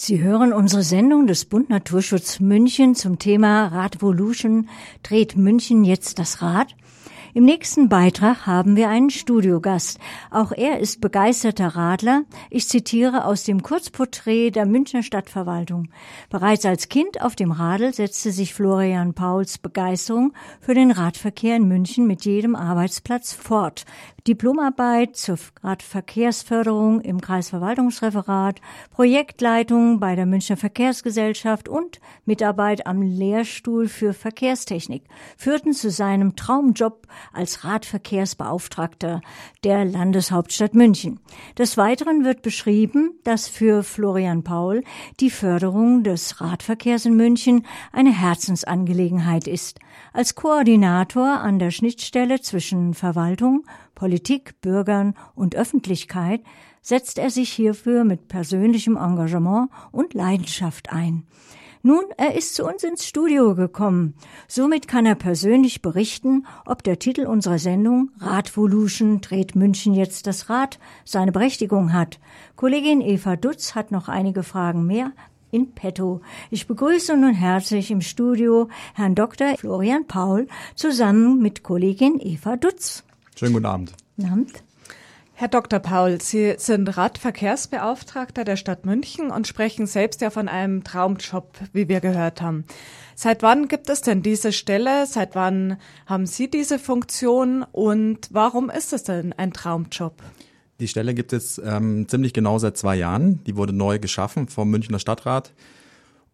Sie hören unsere Sendung des Bund Naturschutz München zum Thema Radvolution. Dreht München jetzt das Rad? Im nächsten Beitrag haben wir einen Studiogast. Auch er ist begeisterter Radler. Ich zitiere aus dem Kurzporträt der Münchner Stadtverwaltung. Bereits als Kind auf dem Radl setzte sich Florian Pauls Begeisterung für den Radverkehr in München mit jedem Arbeitsplatz fort. Diplomarbeit zur Radverkehrsförderung im Kreisverwaltungsreferat, Projektleitung bei der Münchner Verkehrsgesellschaft und Mitarbeit am Lehrstuhl für Verkehrstechnik führten zu seinem Traumjob als Radverkehrsbeauftragter der Landeshauptstadt München. Des Weiteren wird beschrieben, dass für Florian Paul die Förderung des Radverkehrs in München eine Herzensangelegenheit ist. Als Koordinator an der Schnittstelle zwischen Verwaltung, Politik, Bürgern und Öffentlichkeit setzt er sich hierfür mit persönlichem Engagement und Leidenschaft ein. Nun, er ist zu uns ins Studio gekommen. Somit kann er persönlich berichten, ob der Titel unserer Sendung Radvolution dreht München jetzt das Rad seine Berechtigung hat. Kollegin Eva Dutz hat noch einige Fragen mehr in petto. Ich begrüße nun herzlich im Studio Herrn Dr. Florian Paul zusammen mit Kollegin Eva Dutz. Schönen guten Abend. Guten Abend. Herr Dr. Paul, Sie sind Radverkehrsbeauftragter der Stadt München und sprechen selbst ja von einem Traumjob, wie wir gehört haben. Seit wann gibt es denn diese Stelle? Seit wann haben Sie diese Funktion? Und warum ist es denn ein Traumjob? Die Stelle gibt es ähm, ziemlich genau seit zwei Jahren. Die wurde neu geschaffen vom Münchner Stadtrat.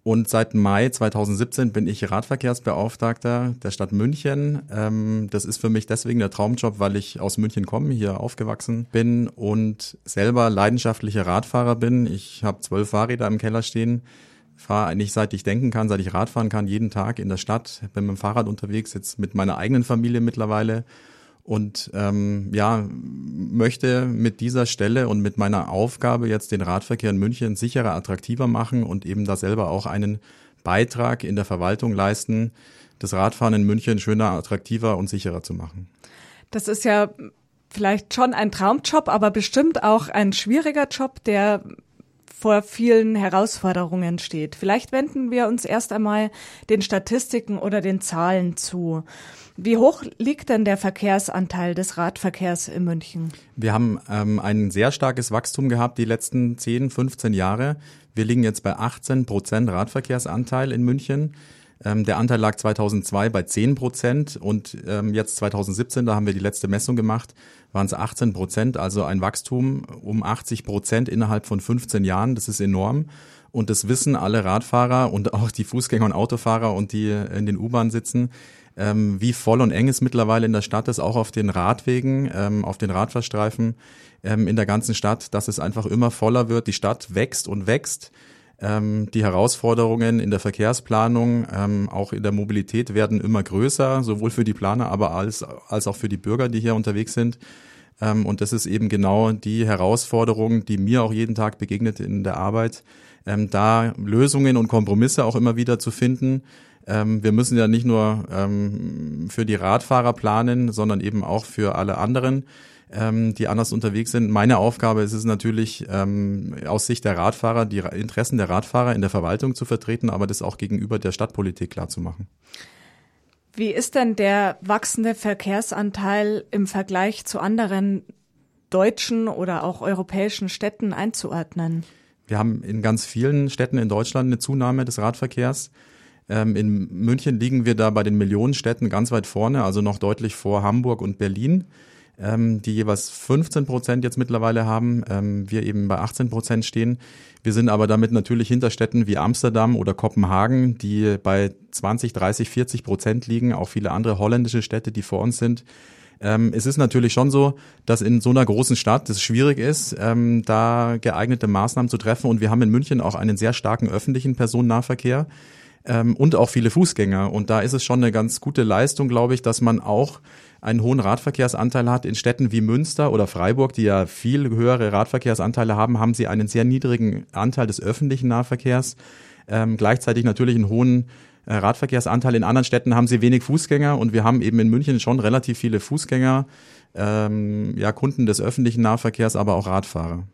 Und seit Mai 2017 bin ich Radverkehrsbeauftragter der Stadt München. Ähm, das ist für mich deswegen der Traumjob, weil ich aus München komme, hier aufgewachsen bin und selber leidenschaftlicher Radfahrer bin. Ich habe zwölf Fahrräder im Keller stehen, fahre eigentlich seit ich denken kann, seit ich Radfahren kann, jeden Tag in der Stadt, bin mit dem Fahrrad unterwegs, jetzt mit meiner eigenen Familie mittlerweile und ähm, ja möchte mit dieser Stelle und mit meiner Aufgabe jetzt den Radverkehr in München sicherer, attraktiver machen und eben da selber auch einen Beitrag in der Verwaltung leisten, das Radfahren in München schöner, attraktiver und sicherer zu machen. Das ist ja vielleicht schon ein Traumjob, aber bestimmt auch ein schwieriger Job, der vor vielen Herausforderungen steht. Vielleicht wenden wir uns erst einmal den Statistiken oder den Zahlen zu. Wie hoch liegt denn der Verkehrsanteil des Radverkehrs in München? Wir haben ähm, ein sehr starkes Wachstum gehabt die letzten 10, 15 Jahre. Wir liegen jetzt bei 18 Prozent Radverkehrsanteil in München. Ähm, der Anteil lag 2002 bei 10 Prozent und ähm, jetzt 2017, da haben wir die letzte Messung gemacht, waren es 18 Prozent, also ein Wachstum um 80 Prozent innerhalb von 15 Jahren. Das ist enorm. Und das wissen alle Radfahrer und auch die Fußgänger und Autofahrer und die in den U-Bahnen sitzen ähm, wie voll und eng es mittlerweile in der Stadt ist, auch auf den Radwegen, ähm, auf den Radfahrstreifen ähm, in der ganzen Stadt, dass es einfach immer voller wird. Die Stadt wächst und wächst. Ähm, die Herausforderungen in der Verkehrsplanung, ähm, auch in der Mobilität werden immer größer, sowohl für die Planer, aber als, als auch für die Bürger, die hier unterwegs sind. Ähm, und das ist eben genau die Herausforderung, die mir auch jeden Tag begegnet in der Arbeit, ähm, da Lösungen und Kompromisse auch immer wieder zu finden, ähm, wir müssen ja nicht nur ähm, für die Radfahrer planen, sondern eben auch für alle anderen, ähm, die anders unterwegs sind. Meine Aufgabe ist es natürlich, ähm, aus Sicht der Radfahrer die Interessen der Radfahrer in der Verwaltung zu vertreten, aber das auch gegenüber der Stadtpolitik klarzumachen. Wie ist denn der wachsende Verkehrsanteil im Vergleich zu anderen deutschen oder auch europäischen Städten einzuordnen? Wir haben in ganz vielen Städten in Deutschland eine Zunahme des Radverkehrs. Ähm, in München liegen wir da bei den Millionenstädten ganz weit vorne, also noch deutlich vor Hamburg und Berlin, ähm, die jeweils 15 Prozent jetzt mittlerweile haben. Ähm, wir eben bei 18 Prozent stehen. Wir sind aber damit natürlich hinter Städten wie Amsterdam oder Kopenhagen, die bei 20, 30, 40 Prozent liegen. Auch viele andere holländische Städte, die vor uns sind. Ähm, es ist natürlich schon so, dass in so einer großen Stadt es schwierig ist, ähm, da geeignete Maßnahmen zu treffen. Und wir haben in München auch einen sehr starken öffentlichen Personennahverkehr ähm, und auch viele Fußgänger. Und da ist es schon eine ganz gute Leistung, glaube ich, dass man auch einen hohen Radverkehrsanteil hat. In Städten wie Münster oder Freiburg, die ja viel höhere Radverkehrsanteile haben, haben sie einen sehr niedrigen Anteil des öffentlichen Nahverkehrs. Ähm, gleichzeitig natürlich einen hohen äh, Radverkehrsanteil. In anderen Städten haben sie wenig Fußgänger und wir haben eben in München schon relativ viele Fußgänger, ähm, ja, Kunden des öffentlichen Nahverkehrs, aber auch Radfahrer.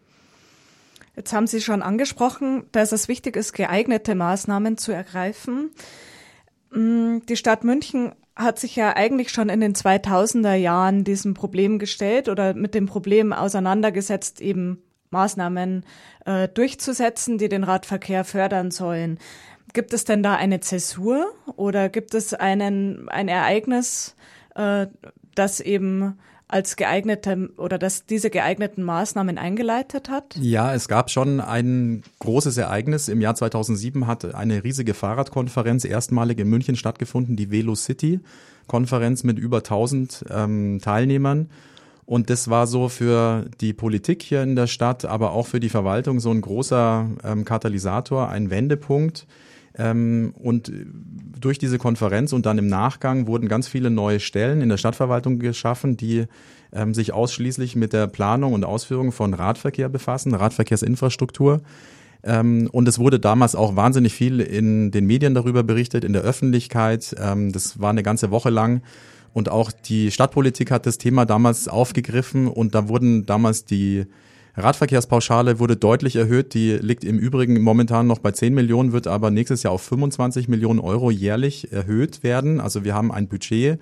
Jetzt haben Sie schon angesprochen, dass es wichtig ist, geeignete Maßnahmen zu ergreifen. Mm, die Stadt München hat sich ja eigentlich schon in den 2000er Jahren diesem Problem gestellt oder mit dem Problem auseinandergesetzt, eben Maßnahmen äh, durchzusetzen, die den Radverkehr fördern sollen. Gibt es denn da eine Zäsur oder gibt es einen, ein Ereignis, äh, das eben als geeignete oder dass diese geeigneten Maßnahmen eingeleitet hat? Ja, es gab schon ein großes Ereignis. Im Jahr 2007 hat eine riesige Fahrradkonferenz erstmalig in München stattgefunden, die Velo City Konferenz mit über 1000 ähm, Teilnehmern. Und das war so für die Politik hier in der Stadt, aber auch für die Verwaltung so ein großer ähm, Katalysator, ein Wendepunkt. Ähm, und durch diese Konferenz und dann im Nachgang wurden ganz viele neue Stellen in der Stadtverwaltung geschaffen, die ähm, sich ausschließlich mit der Planung und Ausführung von Radverkehr befassen, Radverkehrsinfrastruktur. Ähm, und es wurde damals auch wahnsinnig viel in den Medien darüber berichtet, in der Öffentlichkeit. Das war eine ganze Woche lang. Und auch die Stadtpolitik hat das Thema damals aufgegriffen und da wurden damals die Radverkehrspauschale wurde deutlich erhöht. Die liegt im Übrigen momentan noch bei 10 Millionen, wird aber nächstes Jahr auf 25 Millionen Euro jährlich erhöht werden. Also wir haben ein Budget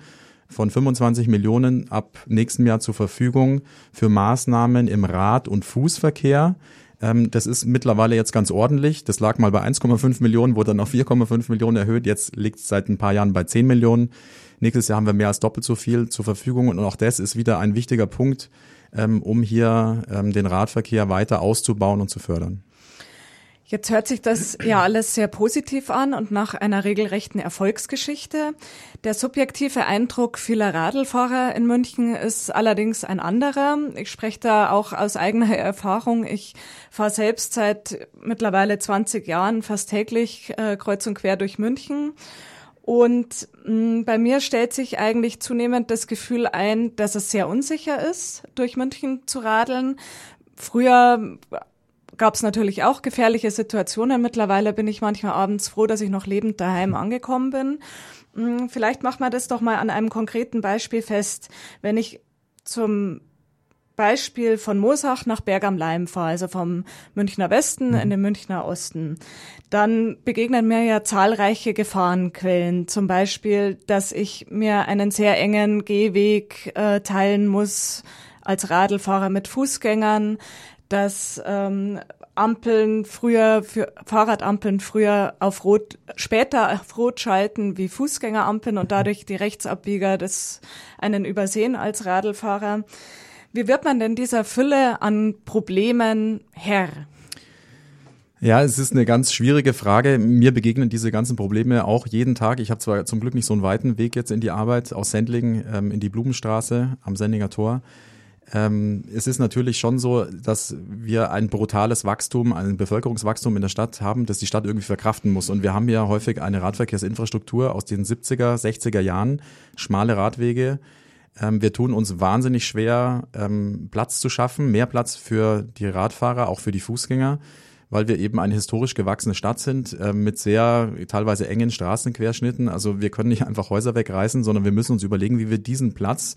von 25 Millionen ab nächstem Jahr zur Verfügung für Maßnahmen im Rad- und Fußverkehr. Ähm, das ist mittlerweile jetzt ganz ordentlich. Das lag mal bei 1,5 Millionen, wurde dann auf 4,5 Millionen erhöht. Jetzt liegt es seit ein paar Jahren bei 10 Millionen. Nächstes Jahr haben wir mehr als doppelt so viel zur Verfügung und auch das ist wieder ein wichtiger Punkt, um hier ähm, den Radverkehr weiter auszubauen und zu fördern. Jetzt hört sich das ja alles sehr positiv an und nach einer regelrechten Erfolgsgeschichte. Der subjektive Eindruck vieler Radlfahrer in München ist allerdings ein anderer. Ich spreche da auch aus eigener Erfahrung. Ich fahre selbst seit mittlerweile 20 Jahren fast täglich äh, kreuz und quer durch München und mh, mm, bei mir stellt sich eigentlich zunehmend das Gefühl ein, dass es sehr unsicher ist, durch München zu radeln. Früher gab es natürlich auch gefährliche Situationen. Mittlerweile bin ich manchmal abends froh, dass ich noch lebend daheim angekommen bin. Mh, mm, vielleicht machen wir das doch mal an einem konkreten Beispiel fest. Wenn ich zum Beispiel von Moosach nach Berg am Leim fahre, also vom Münchner Westen in den Münchner Osten, dann begegnen mir ja zahlreiche Gefahrenquellen. Zum Beispiel, dass ich mir einen sehr engen Gehweg äh, teilen muss als Radlfahrer mit Fußgängern, dass ähm, Ampeln früher für Fahrradampeln früher auf Rot, später auf Rot schalten wie Fußgängerampeln und dadurch die Rechtsabbieger des einen übersehen als Radlfahrer. Wie wird man denn dieser Fülle an Problemen Herr? Ja, es ist eine ganz schwierige Frage. Mir begegnen diese ganzen Probleme auch jeden Tag. Ich habe zwar zum Glück nicht so einen weiten Weg jetzt in die Arbeit aus Sendling ähm, in die Blumenstraße am Sendlinger Tor. Ähm, es ist natürlich schon so, dass wir ein brutales Wachstum, ein Bevölkerungswachstum in der Stadt haben, das die Stadt irgendwie verkraften muss. Und wir haben ja häufig eine Radverkehrsinfrastruktur aus den 70er, 60er Jahren, schmale Radwege, wir tun uns wahnsinnig schwer, ähm, Platz zu schaffen, mehr Platz für die Radfahrer, auch für die Fußgänger, weil wir eben eine historisch gewachsene Stadt sind äh, mit sehr teilweise engen Straßenquerschnitten. Also wir können nicht einfach Häuser wegreißen, sondern wir müssen uns überlegen, wie wir diesen Platz,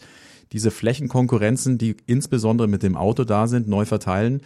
diese Flächenkonkurrenzen, die insbesondere mit dem Auto da sind, neu verteilen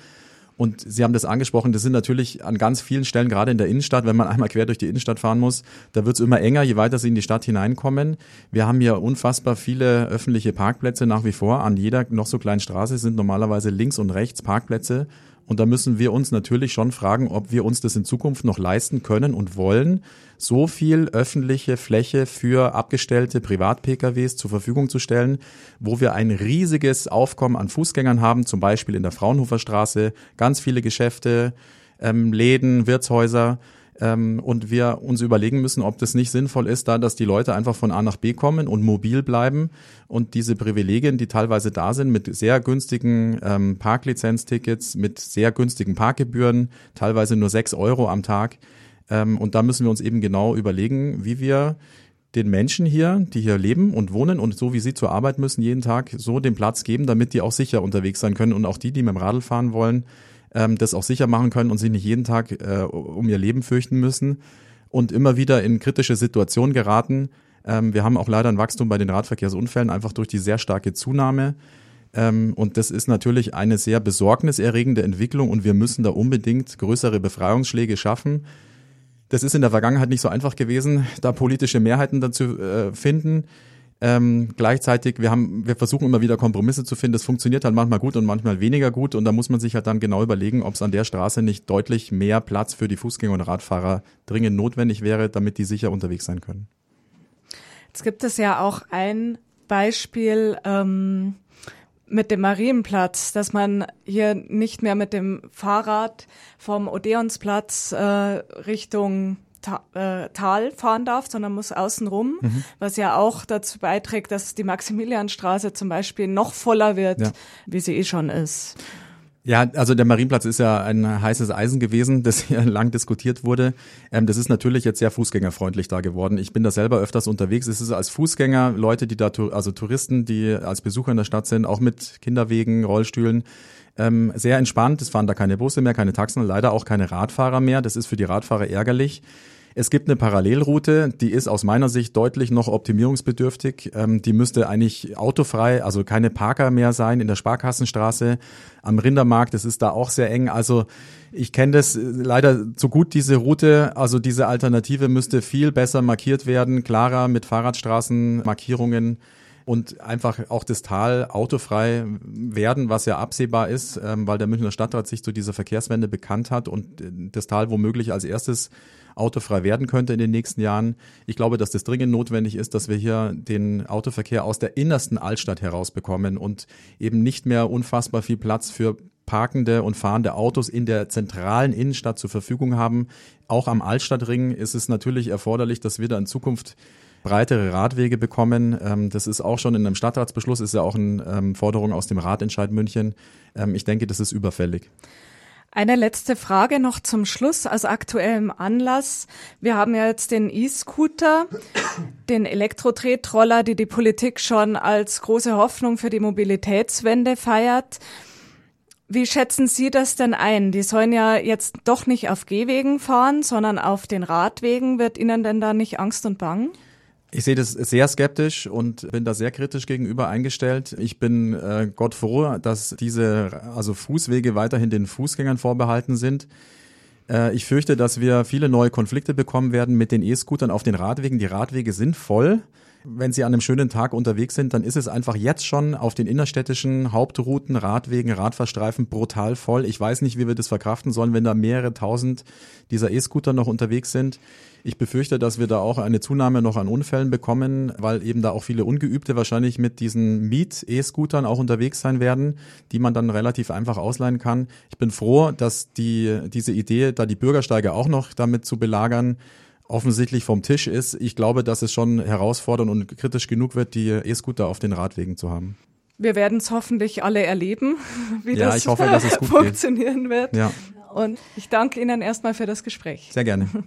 und Sie haben das angesprochen, das sind natürlich an ganz vielen Stellen, gerade in der Innenstadt, wenn man einmal quer durch die Innenstadt fahren muss, da wird es immer enger, je weiter Sie in die Stadt hineinkommen. Wir haben hier unfassbar viele öffentliche Parkplätze nach wie vor. An jeder noch so kleinen Straße sind normalerweise links und rechts Parkplätze. Und da müssen wir uns natürlich schon fragen, ob wir uns das in Zukunft noch leisten können und wollen, so viel öffentliche Fläche für abgestellte Privat-PKWs zur Verfügung zu stellen, wo wir ein riesiges Aufkommen an Fußgängern haben, zum Beispiel in der Fraunhofer Straße, ganz viele Geschäfte, ähm, Läden, Wirtshäuser ähm, und wir uns überlegen müssen, ob das nicht sinnvoll ist, da dass die Leute einfach von A nach B kommen und mobil bleiben und diese Privilegien, die teilweise da sind, mit sehr günstigen ähm, Parklizenztickets, mit sehr günstigen Parkgebühren, teilweise nur sechs Euro am Tag. Ähm, und da müssen wir uns eben genau überlegen, wie wir den Menschen hier, die hier leben und wohnen und so wie sie zur Arbeit müssen jeden Tag, so den Platz geben, damit die auch sicher unterwegs sein können und auch die, die mit dem Radl fahren wollen, ähm, das auch sicher machen können und sich nicht jeden Tag äh, um ihr Leben fürchten müssen und immer wieder in kritische Situationen geraten. Ähm, wir haben auch leider ein Wachstum bei den Radverkehrsunfällen, einfach durch die sehr starke Zunahme. Ähm, und das ist natürlich eine sehr besorgniserregende Entwicklung und wir müssen da unbedingt größere Befreiungsschläge schaffen. Das ist in der Vergangenheit nicht so einfach gewesen, da politische Mehrheiten dazu äh, finden. Ähm, gleichzeitig, wir haben, wir versuchen immer wieder Kompromisse zu finden. Das funktioniert halt manchmal gut und manchmal weniger gut. Und da muss man sich halt dann genau überlegen, ob es an der Straße nicht deutlich mehr Platz für die Fußgänger und Radfahrer dringend notwendig wäre, damit die sicher unterwegs sein können. Jetzt gibt es ja auch ein Beispiel ähm, mit dem Marienplatz, dass man hier nicht mehr mit dem Fahrrad vom Odeonsplatz äh, Richtung Ta äh, Tal fahren darf, sondern muss außen rum, mhm. was ja auch dazu beiträgt, dass die Maximilianstraße zum Beispiel noch voller wird, ja. wie sie eh schon ist. Ja, also der Marienplatz ist ja ein heißes Eisen gewesen, das hier lang diskutiert wurde. Ähm, das ist natürlich jetzt sehr fußgängerfreundlich da geworden. Ich bin da selber öfters unterwegs. Es ist als Fußgänger, Leute, die da, also Touristen, die als Besucher in der Stadt sind, auch mit Kinderwegen, Rollstühlen, ähm, sehr entspannt. Es fahren da keine Busse mehr, keine Taxen, leider auch keine Radfahrer mehr. Das ist für die Radfahrer ärgerlich. Es gibt eine Parallelroute, die ist aus meiner Sicht deutlich noch optimierungsbedürftig. Ähm, die müsste eigentlich autofrei, also keine Parker mehr sein in der Sparkassenstraße am Rindermarkt. Das ist da auch sehr eng. Also ich kenne das leider zu gut, diese Route. Also diese Alternative müsste viel besser markiert werden, klarer mit Fahrradstraßenmarkierungen und einfach auch das Tal autofrei werden, was ja absehbar ist, ähm, weil der Münchner Stadtrat sich zu dieser Verkehrswende bekannt hat und äh, das Tal womöglich als erstes autofrei werden könnte in den nächsten Jahren. Ich glaube, dass das dringend notwendig ist, dass wir hier den Autoverkehr aus der innersten Altstadt herausbekommen und eben nicht mehr unfassbar viel Platz für parkende und fahrende Autos in der zentralen Innenstadt zur Verfügung haben. Auch am Altstadtring ist es natürlich erforderlich, dass wir da in Zukunft breitere Radwege bekommen. Ähm, das ist auch schon in einem Stadtratsbeschluss, ist ja auch eine ähm, Forderung aus dem Ratentscheid München. Ähm, ich denke, das ist überfällig. Eine letzte Frage noch zum Schluss aus aktuellem Anlass. Wir haben ja jetzt den E-Scooter, den Elektro-Tretroller, die die Politik schon als große Hoffnung für die Mobilitätswende feiert. Wie schätzen Sie das denn ein? Die sollen ja jetzt doch nicht auf Gehwegen fahren, sondern auf den Radwegen. Wird Ihnen denn da nicht Angst und Bang? Ich sehe das sehr skeptisch und bin da sehr kritisch gegenüber eingestellt. Ich bin äh, Gott froh, dass diese also Fußwege weiterhin den Fußgängern vorbehalten sind. Äh, ich fürchte, dass wir viele neue Konflikte bekommen werden mit den E-Scootern auf den Radwegen. Die Radwege sind voll. Wenn Sie an einem schönen Tag unterwegs sind, dann ist es einfach jetzt schon auf den innerstädtischen Hauptrouten, Radwegen, Radfahrstreifen brutal voll. Ich weiß nicht, wie wir das verkraften sollen, wenn da mehrere tausend dieser E-Scooter noch unterwegs sind. Ich befürchte, dass wir da auch eine Zunahme noch an Unfällen bekommen, weil eben da auch viele Ungeübte wahrscheinlich mit diesen Miet-E-Scootern auch unterwegs sein werden, die man dann relativ einfach ausleihen kann. Ich bin froh, dass die, diese Idee, da die Bürgersteige auch noch damit zu belagern, offensichtlich vom Tisch ist. Ich glaube, dass es schon herausfordernd und kritisch genug wird, die E-Scooter auf den Radwegen zu haben. Wir werden es hoffentlich alle erleben, wie ja, das hoffe, funktionieren geht. wird. Ja. Und ich danke Ihnen erstmal für das Gespräch. Sehr gerne.